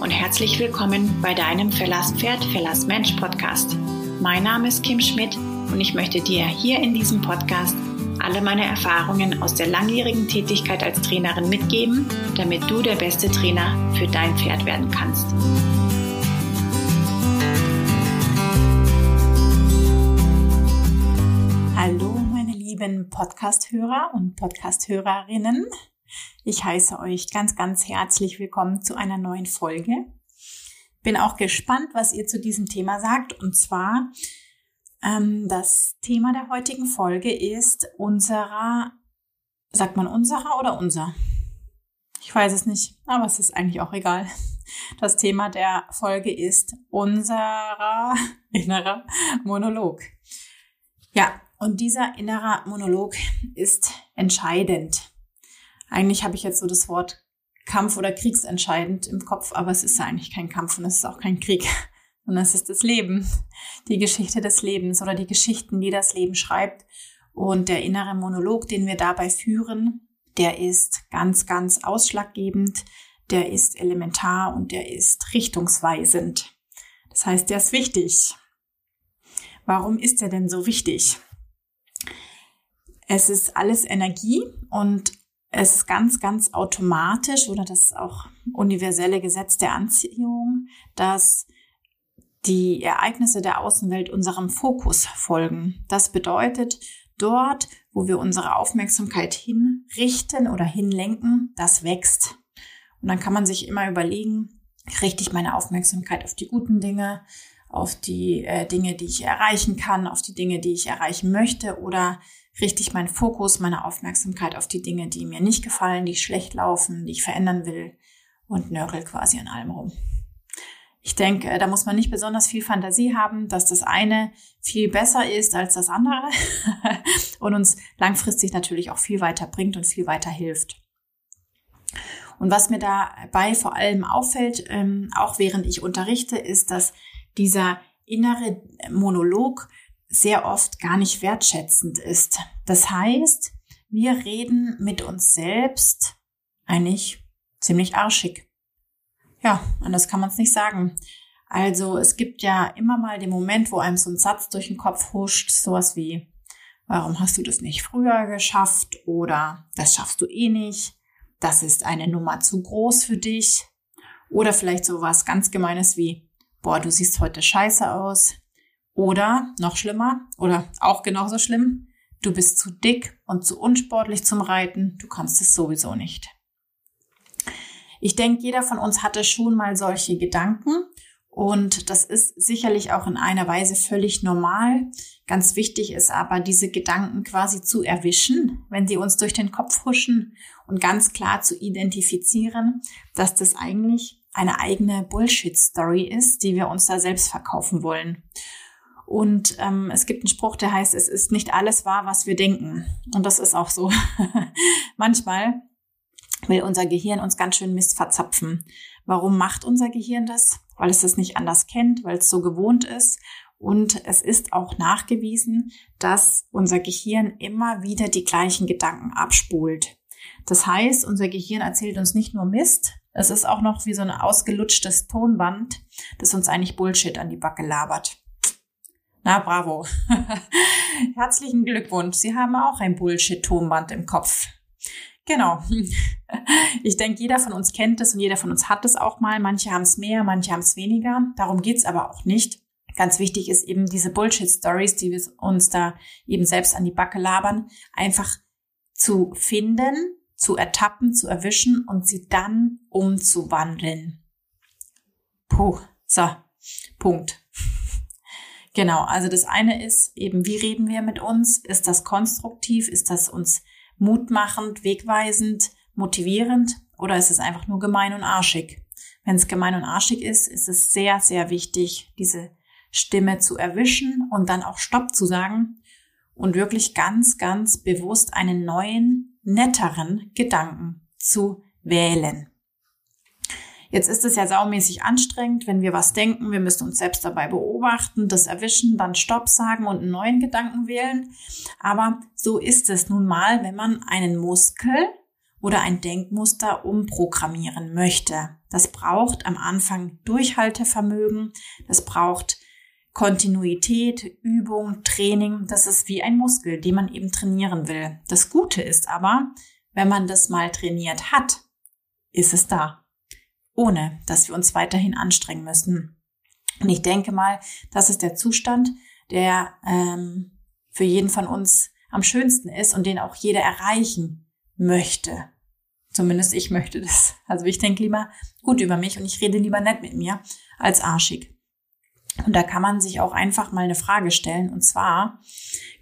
und herzlich willkommen bei deinem Verlass Pferd, Verlass Mensch Podcast. Mein Name ist Kim Schmidt und ich möchte dir hier in diesem Podcast alle meine Erfahrungen aus der langjährigen Tätigkeit als Trainerin mitgeben, damit du der beste Trainer für dein Pferd werden kannst. Hallo meine lieben Podcast-Hörer und Podcast-Hörerinnen. Ich heiße euch ganz, ganz herzlich willkommen zu einer neuen Folge. Bin auch gespannt, was ihr zu diesem Thema sagt. Und zwar, ähm, das Thema der heutigen Folge ist unserer, sagt man unserer oder unser? Ich weiß es nicht, aber es ist eigentlich auch egal. Das Thema der Folge ist unserer innerer Monolog. Ja, und dieser innerer Monolog ist entscheidend. Eigentlich habe ich jetzt so das Wort Kampf oder kriegsentscheidend im Kopf, aber es ist eigentlich kein Kampf und es ist auch kein Krieg, sondern es ist das Leben, die Geschichte des Lebens oder die Geschichten, die das Leben schreibt. Und der innere Monolog, den wir dabei führen, der ist ganz, ganz ausschlaggebend, der ist elementar und der ist richtungsweisend. Das heißt, der ist wichtig. Warum ist er denn so wichtig? Es ist alles Energie und es ist ganz, ganz automatisch oder das auch universelle Gesetz der Anziehung, dass die Ereignisse der Außenwelt unserem Fokus folgen. Das bedeutet, dort, wo wir unsere Aufmerksamkeit hinrichten oder hinlenken, das wächst. Und dann kann man sich immer überlegen, richte ich meine Aufmerksamkeit auf die guten Dinge, auf die äh, Dinge, die ich erreichen kann, auf die Dinge, die ich erreichen möchte oder richte ich meinen Fokus, meine Aufmerksamkeit auf die Dinge, die mir nicht gefallen, die schlecht laufen, die ich verändern will und nörgel quasi an allem rum. Ich denke, da muss man nicht besonders viel Fantasie haben, dass das eine viel besser ist als das andere und uns langfristig natürlich auch viel weiter bringt und viel weiter hilft. Und was mir dabei vor allem auffällt, ähm, auch während ich unterrichte, ist, dass dieser innere Monolog sehr oft gar nicht wertschätzend ist. Das heißt, wir reden mit uns selbst eigentlich ziemlich arschig. Ja, anders kann man es nicht sagen. Also es gibt ja immer mal den Moment, wo einem so ein Satz durch den Kopf huscht, sowas wie, warum hast du das nicht früher geschafft oder das schaffst du eh nicht, das ist eine Nummer zu groß für dich oder vielleicht sowas ganz Gemeines wie, boah, du siehst heute scheiße aus, oder noch schlimmer oder auch genauso schlimm, du bist zu dick und zu unsportlich zum Reiten, du kannst es sowieso nicht. Ich denke, jeder von uns hatte schon mal solche Gedanken und das ist sicherlich auch in einer Weise völlig normal. Ganz wichtig ist aber, diese Gedanken quasi zu erwischen, wenn sie uns durch den Kopf huschen und ganz klar zu identifizieren, dass das eigentlich eine eigene Bullshit-Story ist, die wir uns da selbst verkaufen wollen. Und ähm, es gibt einen Spruch, der heißt, es ist nicht alles wahr, was wir denken. Und das ist auch so. Manchmal will unser Gehirn uns ganz schön Mist verzapfen. Warum macht unser Gehirn das? Weil es das nicht anders kennt, weil es so gewohnt ist. Und es ist auch nachgewiesen, dass unser Gehirn immer wieder die gleichen Gedanken abspult. Das heißt, unser Gehirn erzählt uns nicht nur Mist, es ist auch noch wie so ein ausgelutschtes Tonband, das uns eigentlich Bullshit an die Backe labert. Na, bravo. Herzlichen Glückwunsch. Sie haben auch ein Bullshit-Tonband im Kopf. Genau. Ich denke, jeder von uns kennt es und jeder von uns hat es auch mal. Manche haben es mehr, manche haben es weniger. Darum geht's aber auch nicht. Ganz wichtig ist eben diese Bullshit-Stories, die wir uns da eben selbst an die Backe labern, einfach zu finden, zu ertappen, zu erwischen und sie dann umzuwandeln. Puh, so, Punkt. Genau, also das eine ist eben, wie reden wir mit uns? Ist das konstruktiv? Ist das uns mutmachend, wegweisend, motivierend? Oder ist es einfach nur gemein und arschig? Wenn es gemein und arschig ist, ist es sehr, sehr wichtig, diese Stimme zu erwischen und dann auch Stopp zu sagen und wirklich ganz, ganz bewusst einen neuen, netteren Gedanken zu wählen. Jetzt ist es ja saumäßig anstrengend, wenn wir was denken, wir müssen uns selbst dabei beobachten, das erwischen, dann Stopp sagen und einen neuen Gedanken wählen. Aber so ist es nun mal, wenn man einen Muskel oder ein Denkmuster umprogrammieren möchte. Das braucht am Anfang Durchhaltevermögen, das braucht Kontinuität, Übung, Training. Das ist wie ein Muskel, den man eben trainieren will. Das Gute ist aber, wenn man das mal trainiert hat, ist es da, ohne dass wir uns weiterhin anstrengen müssen. Und ich denke mal, das ist der Zustand, der ähm, für jeden von uns am schönsten ist und den auch jeder erreichen möchte. Zumindest ich möchte das. Also ich denke lieber gut über mich und ich rede lieber nett mit mir als arschig. Und da kann man sich auch einfach mal eine Frage stellen. Und zwar,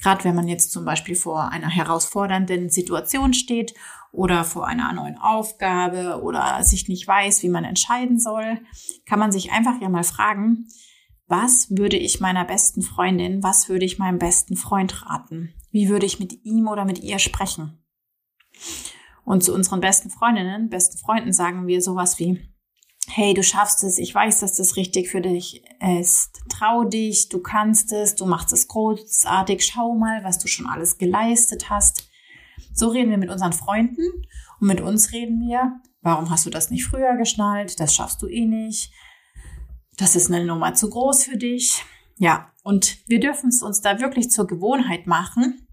gerade wenn man jetzt zum Beispiel vor einer herausfordernden Situation steht oder vor einer neuen Aufgabe oder sich nicht weiß, wie man entscheiden soll, kann man sich einfach ja mal fragen, was würde ich meiner besten Freundin, was würde ich meinem besten Freund raten? Wie würde ich mit ihm oder mit ihr sprechen? Und zu unseren besten Freundinnen, besten Freunden sagen wir sowas wie, hey, du schaffst es, ich weiß, dass das richtig für dich ist. Trau dich, du kannst es, du machst es großartig, schau mal, was du schon alles geleistet hast. So reden wir mit unseren Freunden und mit uns reden wir, warum hast du das nicht früher geschnallt? Das schaffst du eh nicht das ist eine Nummer zu groß für dich. Ja, und wir dürfen es uns da wirklich zur Gewohnheit machen,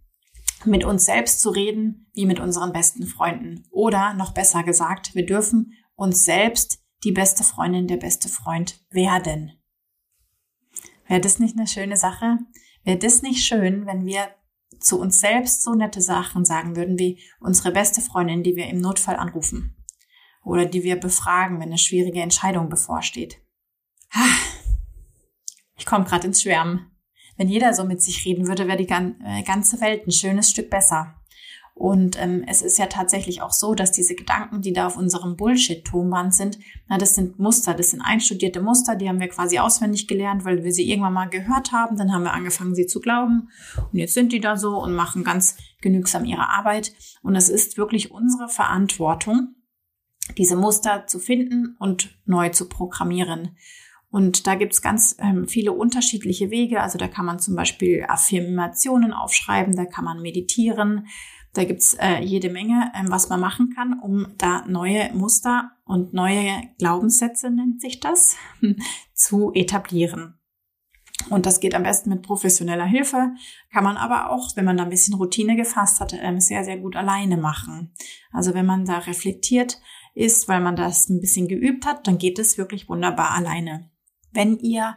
mit uns selbst zu reden, wie mit unseren besten Freunden. Oder noch besser gesagt, wir dürfen uns selbst die beste Freundin, der beste Freund werden. Wäre das nicht eine schöne Sache? Wäre das nicht schön, wenn wir zu uns selbst so nette Sachen sagen würden, wie unsere beste Freundin, die wir im Notfall anrufen? Oder die wir befragen, wenn eine schwierige Entscheidung bevorsteht? Ich komme gerade ins Schwärmen. Wenn jeder so mit sich reden würde, wäre die äh, ganze Welt ein schönes Stück besser. Und ähm, es ist ja tatsächlich auch so, dass diese Gedanken, die da auf unserem Bullshit-Tonband sind, na, das sind Muster, das sind einstudierte Muster, die haben wir quasi auswendig gelernt, weil wir sie irgendwann mal gehört haben. Dann haben wir angefangen, sie zu glauben. Und jetzt sind die da so und machen ganz genügsam ihre Arbeit. Und es ist wirklich unsere Verantwortung, diese Muster zu finden und neu zu programmieren. Und da gibt's ganz ähm, viele unterschiedliche Wege. Also da kann man zum Beispiel Affirmationen aufschreiben, da kann man meditieren. Da gibt's äh, jede Menge, ähm, was man machen kann, um da neue Muster und neue Glaubenssätze, nennt sich das, zu etablieren. Und das geht am besten mit professioneller Hilfe, kann man aber auch, wenn man da ein bisschen Routine gefasst hat, ähm, sehr, sehr gut alleine machen. Also wenn man da reflektiert ist, weil man das ein bisschen geübt hat, dann geht es wirklich wunderbar alleine wenn ihr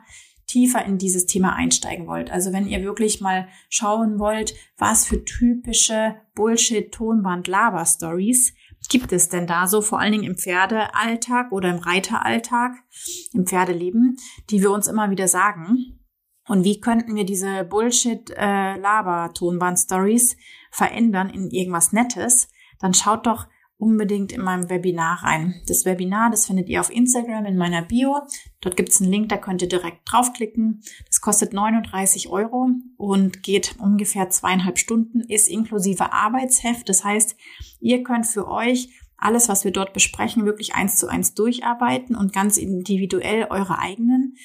tiefer in dieses Thema einsteigen wollt. Also wenn ihr wirklich mal schauen wollt, was für typische Bullshit-Tonband-Laber-Stories gibt es denn da so, vor allen Dingen im Pferdealltag oder im Reiteralltag, im Pferdeleben, die wir uns immer wieder sagen. Und wie könnten wir diese Bullshit-Laber-Tonband-Stories verändern in irgendwas Nettes? Dann schaut doch unbedingt in meinem Webinar rein. Das Webinar, das findet ihr auf Instagram in meiner Bio. Dort gibt es einen Link, da könnt ihr direkt draufklicken. Das kostet 39 Euro und geht ungefähr zweieinhalb Stunden, ist inklusive Arbeitsheft. Das heißt, ihr könnt für euch alles, was wir dort besprechen, wirklich eins zu eins durcharbeiten und ganz individuell eure eigenen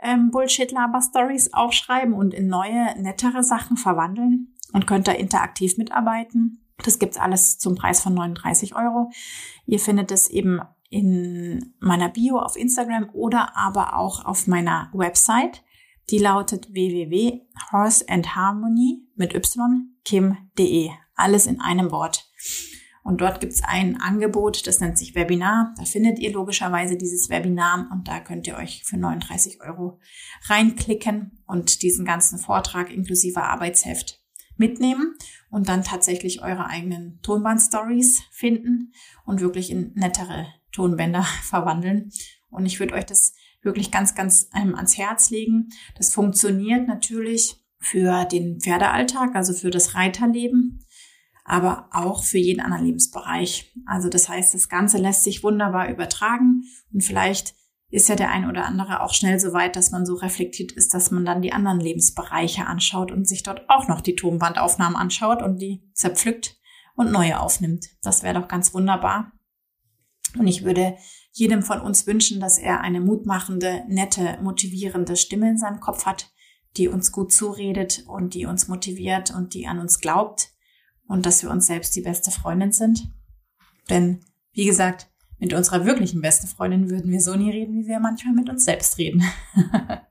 ähm, Bullshit-Laber-Stories aufschreiben und in neue, nettere Sachen verwandeln und könnt da interaktiv mitarbeiten. Das gibt's alles zum Preis von 39 Euro. Ihr findet es eben in meiner Bio auf Instagram oder aber auch auf meiner Website. Die lautet www.horseandharmony mit y.kim.de. Alles in einem Wort. Und dort gibt's ein Angebot, das nennt sich Webinar. Da findet ihr logischerweise dieses Webinar und da könnt ihr euch für 39 Euro reinklicken und diesen ganzen Vortrag inklusive Arbeitsheft mitnehmen und dann tatsächlich eure eigenen Tonband-Stories finden und wirklich in nettere Tonbänder verwandeln. Und ich würde euch das wirklich ganz, ganz ähm, ans Herz legen. Das funktioniert natürlich für den Pferdealltag, also für das Reiterleben, aber auch für jeden anderen Lebensbereich. Also das heißt, das Ganze lässt sich wunderbar übertragen und vielleicht ist ja der ein oder andere auch schnell so weit, dass man so reflektiert ist, dass man dann die anderen Lebensbereiche anschaut und sich dort auch noch die Tonbandaufnahmen anschaut und die zerpflückt und neue aufnimmt. Das wäre doch ganz wunderbar. Und ich würde jedem von uns wünschen, dass er eine mutmachende, nette, motivierende Stimme in seinem Kopf hat, die uns gut zuredet und die uns motiviert und die an uns glaubt und dass wir uns selbst die beste Freundin sind. Denn, wie gesagt, mit unserer wirklichen besten Freundin würden wir so nie reden, wie wir manchmal mit uns selbst reden.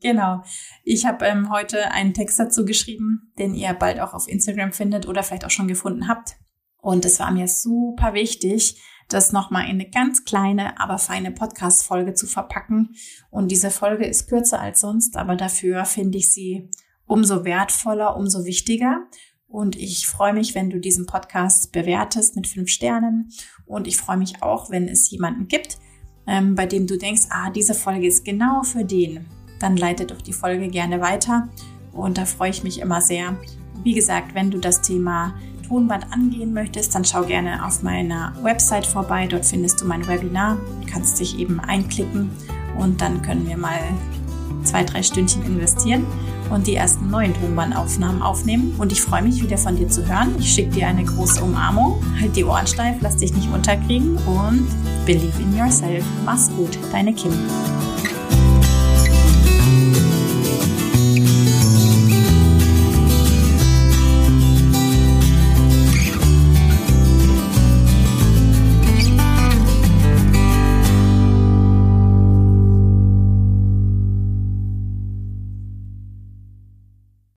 genau. Ich habe ähm, heute einen Text dazu geschrieben, den ihr bald auch auf Instagram findet oder vielleicht auch schon gefunden habt. Und es war mir super wichtig, das nochmal in eine ganz kleine, aber feine Podcast-Folge zu verpacken. Und diese Folge ist kürzer als sonst, aber dafür finde ich sie umso wertvoller, umso wichtiger. Und ich freue mich, wenn du diesen Podcast bewertest mit fünf Sternen. Und ich freue mich auch, wenn es jemanden gibt, ähm, bei dem du denkst, ah, diese Folge ist genau für den. Dann leite doch die Folge gerne weiter. Und da freue ich mich immer sehr. Wie gesagt, wenn du das Thema Tonband angehen möchtest, dann schau gerne auf meiner Website vorbei. Dort findest du mein Webinar. Du kannst dich eben einklicken und dann können wir mal zwei, drei Stündchen investieren und die ersten neuen Tonbandaufnahmen aufnehmen. Und ich freue mich wieder von dir zu hören. Ich schicke dir eine große Umarmung. Halt die Ohren steif, lass dich nicht unterkriegen und believe in yourself. Mach's gut, deine Kim.